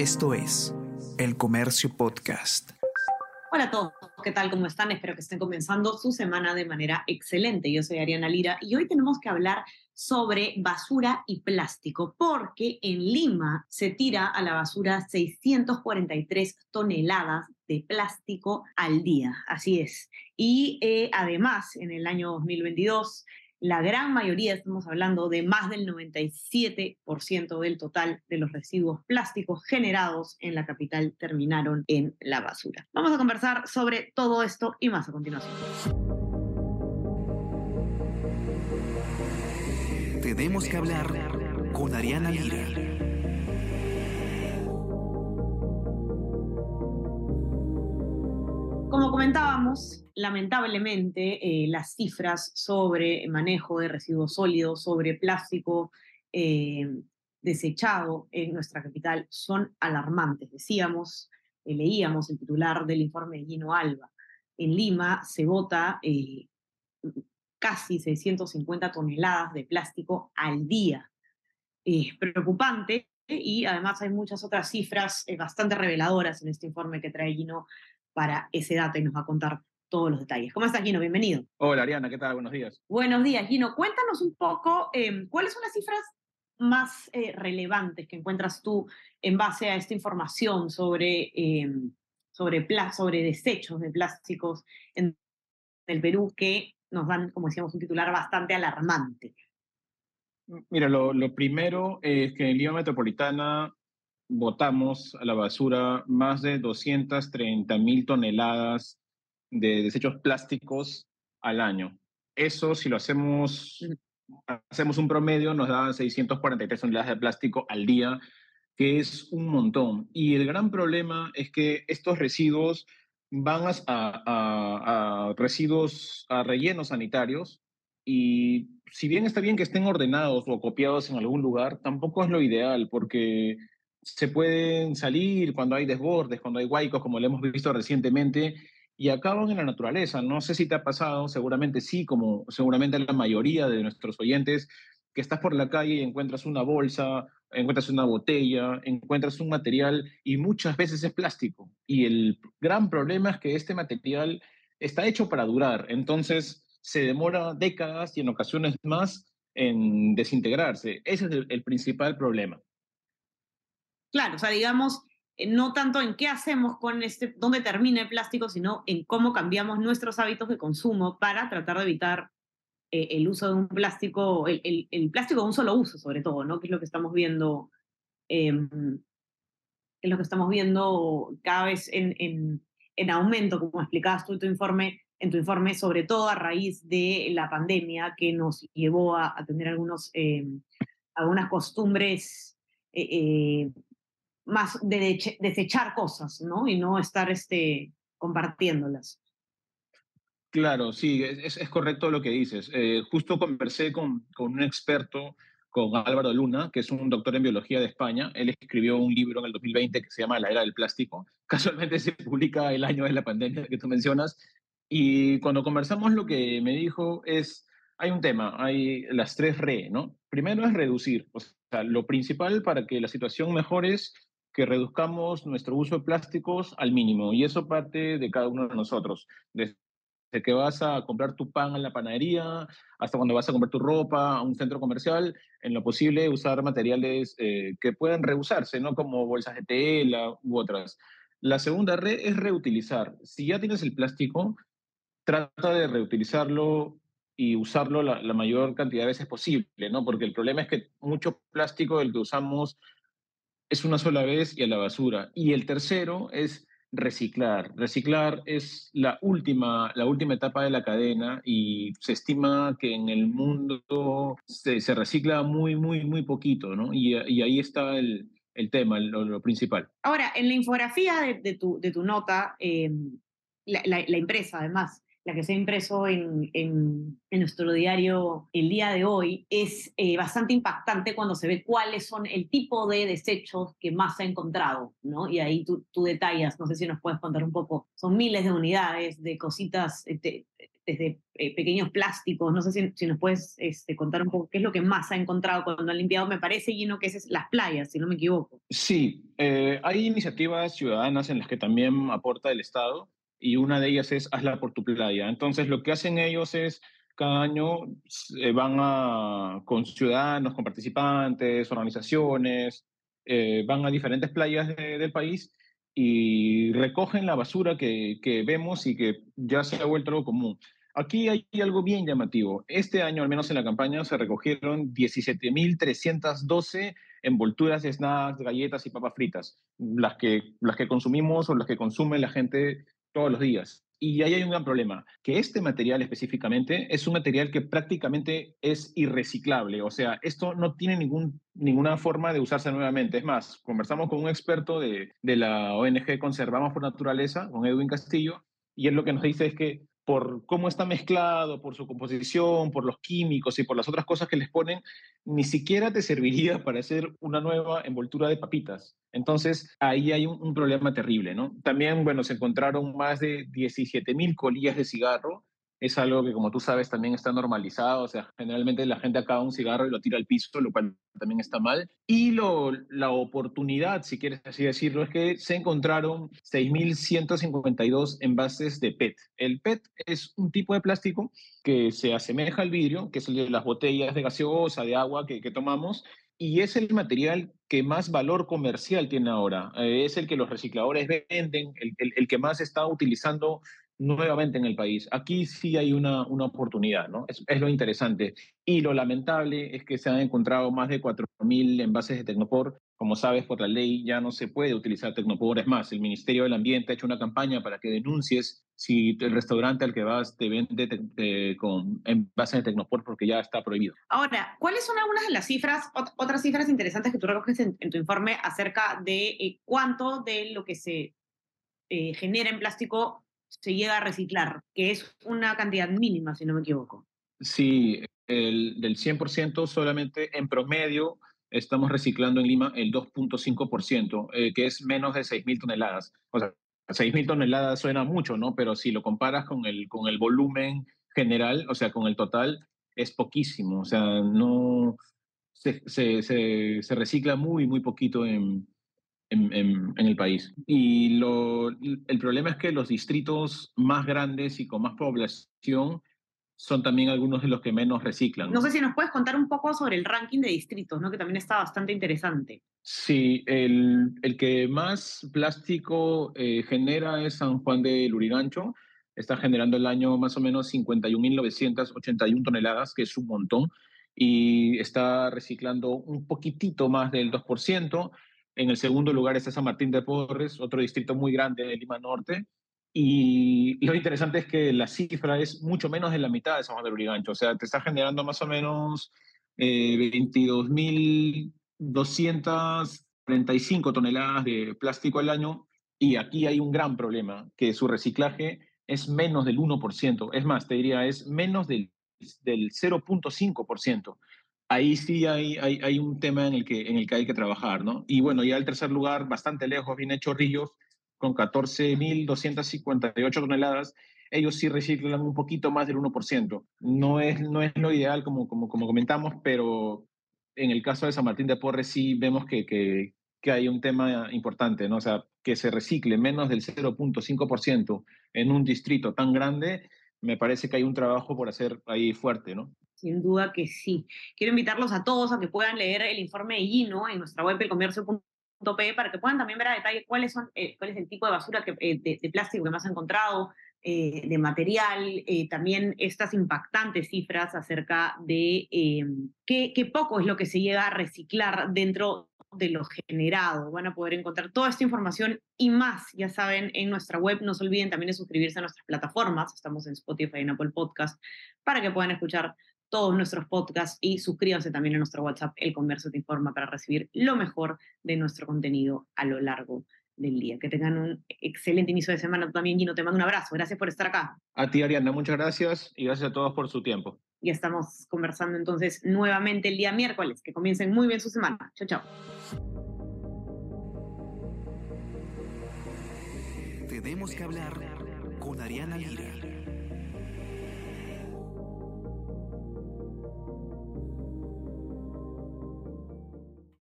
Esto es El Comercio Podcast. Hola a todos, ¿qué tal? ¿Cómo están? Espero que estén comenzando su semana de manera excelente. Yo soy Ariana Lira y hoy tenemos que hablar sobre basura y plástico, porque en Lima se tira a la basura 643 toneladas de plástico al día. Así es. Y eh, además, en el año 2022 la gran mayoría, estamos hablando de más del 97% del total de los residuos plásticos generados en la capital terminaron en la basura. Vamos a conversar sobre todo esto y más a continuación. Tenemos que hablar con Ariana Lira. Comentábamos, lamentablemente eh, las cifras sobre manejo de residuos sólidos, sobre plástico eh, desechado en nuestra capital son alarmantes. Decíamos, eh, leíamos el titular del informe de Gino Alba. En Lima se bota casi 650 toneladas de plástico al día. Es preocupante y además hay muchas otras cifras bastante reveladoras en este informe que trae Gino para ese dato y nos va a contar todos los detalles. ¿Cómo estás, Gino? Bienvenido. Hola, Ariana, ¿qué tal? Buenos días. Buenos días, Gino. Cuéntanos un poco em, cuáles son las cifras más eh, relevantes que encuentras tú en base a esta información sobre, em, sobre, sobre desechos de plásticos en el Perú que nos dan, como decíamos, un titular bastante alarmante. Mira, lo, lo primero es que en Lima Metropolitana votamos a la basura más de 230 mil toneladas de desechos plásticos al año. Eso, si lo hacemos, hacemos un promedio, nos da 643 toneladas de plástico al día, que es un montón. Y el gran problema es que estos residuos van a, a, residuos, a rellenos sanitarios, y si bien está bien que estén ordenados o copiados en algún lugar, tampoco es lo ideal, porque se pueden salir cuando hay desbordes, cuando hay huaicos, como lo hemos visto recientemente, y acaban en la naturaleza. No sé si te ha pasado, seguramente sí, como seguramente la mayoría de nuestros oyentes, que estás por la calle y encuentras una bolsa, encuentras una botella, encuentras un material y muchas veces es plástico. Y el gran problema es que este material está hecho para durar, entonces se demora décadas y en ocasiones más en desintegrarse. Ese es el, el principal problema. Claro, o sea, digamos, eh, no tanto en qué hacemos con este, dónde termina el plástico, sino en cómo cambiamos nuestros hábitos de consumo para tratar de evitar eh, el uso de un plástico, el, plástico de un solo uso, sobre todo, ¿no? Que es lo que estamos viendo, eh, es lo que estamos viendo cada vez en, en, en, aumento, como explicabas tú en tu informe, en tu informe, sobre todo a raíz de la pandemia que nos llevó a, tener algunos, em, algunas costumbres más de desechar cosas, ¿no? Y no estar este, compartiéndolas. Claro, sí, es, es correcto lo que dices. Eh, justo conversé con, con, un experto, con Álvaro Luna, que es un doctor en biología de España. Él escribió un libro en el 2020 que se llama La Era del Plástico. Casualmente se publica el año de la pandemia que tú mencionas. Y cuando conversamos lo que me dijo es, hay un tema, hay las tres re, ¿no? Primero es reducir. O sea, lo principal para que la situación mejore es que reduzcamos nuestro uso de plásticos al mínimo. Y eso parte de cada uno de nosotros. Desde que vas a comprar tu pan en la panadería, hasta cuando vas a comprar tu ropa a un centro comercial, en lo posible usar materiales eh, que puedan reusarse, ¿no? Como bolsas de tela u otras. La segunda red es reutilizar. Si ya tienes el plástico, trata de reutilizarlo y usarlo la, la, mayor cantidad de veces posible, ¿no? Porque el problema es que mucho plástico del que usamos es una sola vez y a la basura. Y el tercero es reciclar. Reciclar es la última, la última etapa de la cadena y se estima que en el mundo se, recicla muy, muy, muy poquito, ¿no? Y, ahí está el, el tema, lo, lo, principal. Ahora, en la infografía de, tu, de tu, nota, eh, la, la, empresa además la que se ha impreso en, en, en, nuestro diario el día de hoy, es eh, bastante impactante cuando se ve cuáles son el tipo de desechos que más se ha encontrado, ¿no? Y ahí tú, tú detallas, no sé si nos puedes contar un poco, son miles de unidades de cositas, eh, te, desde eh, pequeños plásticos. No sé si, si nos puedes este, contar un poco qué es lo que más ha encontrado cuando han limpiado, me parece, Gino, que es las playas, si no me equivoco. Sí, eh, hay iniciativas ciudadanas en las que también aporta el Estado y una de ellas es Hazla por tu playa. Entonces, lo que hacen ellos es cada año eh, van con ciudadanos, con participantes, organizaciones, van a diferentes playas del país y recogen la basura que, que, vemos y que ya se ha vuelto algo común. Aquí hay algo bien llamativo. Este año, al menos en la campaña, se recogieron 17.312 envolturas de snacks, galletas y papas fritas, las que, las que consumimos o las que consume la gente todos los días. Y ahí hay un gran problema, que este material específicamente es un material que prácticamente es irreciclable. O sea, esto no tiene ninguna forma de usarse nuevamente. Es más, conversamos con un experto de, de la ONG Conservamos por Naturaleza, con Edwin Castillo, y él lo que nos dice es que por cómo está mezclado, por su composición, por los químicos y por las otras cosas que les ponen, ni siquiera te serviría para hacer una nueva envoltura de papitas. Entonces, ahí hay un, problema terrible, ¿no? También, bueno, se encontraron más de 17 mil colillas de cigarro es algo que, como tú sabes, también está normalizado. O sea, generalmente la gente acaba un cigarro y lo tira al piso, lo cual también está mal. Y lo, la oportunidad, si quieres así decirlo, es que se encontraron 6.152 envases de PET. El PET es un tipo de plástico que se asemeja al vidrio, que es el de las botellas de gaseosa, de agua que, que tomamos, y es el material que más valor comercial tiene ahora. Eh, es el que los recicladores venden, el, el, el, que más está utilizando nuevamente en el país. Aquí sí hay una, una oportunidad, ¿no? Es, es, lo interesante. Y lo lamentable es que se han encontrado más de 4.000 envases de Tecnopor. Como sabes, por la ley ya no se puede utilizar Tecnopor. Es más, el Ministerio del Ambiente ha hecho una campaña para que denuncies si el restaurante al que vas te vende te, te, con envases de Tecnopor porque ya está prohibido. Ahora, ¿cuáles son algunas de las cifras, otras cifras interesantes que tú recoges en, en tu informe acerca de eh, cuánto de lo que se eh, genera en plástico se llega a reciclar, que es una cantidad mínima, si no me equivoco. Sí, el, del 100% solamente en promedio estamos reciclando en Lima el 2.5%, eh, que es menos de 6.000 toneladas. O sea, 6.000 toneladas suena mucho, ¿no? Pero si lo comparas con el, con el volumen general, o sea, con el total, es poquísimo. O sea, no... Se, se, se, se recicla muy, muy poquito en, en, en, en, el país. Y lo, el problema es que los distritos más grandes y con más población son también algunos de los que menos reciclan. No sé si nos puedes contar un poco sobre el ranking de distritos, ¿no? que también está bastante interesante. Sí, el, el que más plástico eh, genera es San Juan de Lurigancho. Está generando el año más o menos 51.981 toneladas, que es un montón, y está reciclando un poquitito más del 2%. En el segundo lugar está San Martín de Porres, otro distrito muy grande de Lima Norte. Y lo interesante es que la cifra es mucho menos de la mitad de San Juan de. O sea, te está generando más o menos eh, 22.245 toneladas de plástico al año. Y aquí hay un gran problema, que su reciclaje es menos del 1%. Es más, te diría, es menos del 0.5% ahí sí hay, hay, hay, un tema en el, que, en el que hay que trabajar, ¿no? Y bueno, ya el tercer lugar, bastante lejos, viene Chorrillos, con 14.258 toneladas. Ellos sí reciclan un poquito más del 1%. No es, no es lo ideal, como, como, como comentamos, pero en el caso de San Martín de Porres sí vemos que, que, que hay un tema importante, ¿no? O sea, que se recicle menos del 0.5% en un distrito tan grande, me parece que hay un trabajo por hacer ahí fuerte, ¿no? Sin duda que sí. Quiero invitarlos a todos a que puedan leer el informe de Gino en nuestra web elcomercio.pe para que puedan también ver a detalle cuáles son, eh, cuál es el tipo de basura eh, de, plástico que más han encontrado, eh, de material, también estas impactantes cifras acerca de qué, qué poco es lo que se llega a reciclar dentro de lo generado. Van a poder encontrar toda esta información y más, ya saben, en nuestra web. No se olviden también de suscribirse a nuestras plataformas. Estamos en Spotify y en Apple Podcast para que puedan escuchar todos nuestros podcasts y suscríbanse también a nuestro WhatsApp, El Comercio Te Informa, para recibir lo mejor de nuestro contenido a lo largo del día. Que tengan un excelente inicio de semana también, Gino. Te mando un abrazo. Gracias por estar acá. A ti, Ariana, muchas gracias y gracias a todos por su tiempo. Y estamos conversando entonces nuevamente el día miércoles. Que comiencen muy bien su semana. Chao, chao. Tenemos que hablar con Ariana Lira.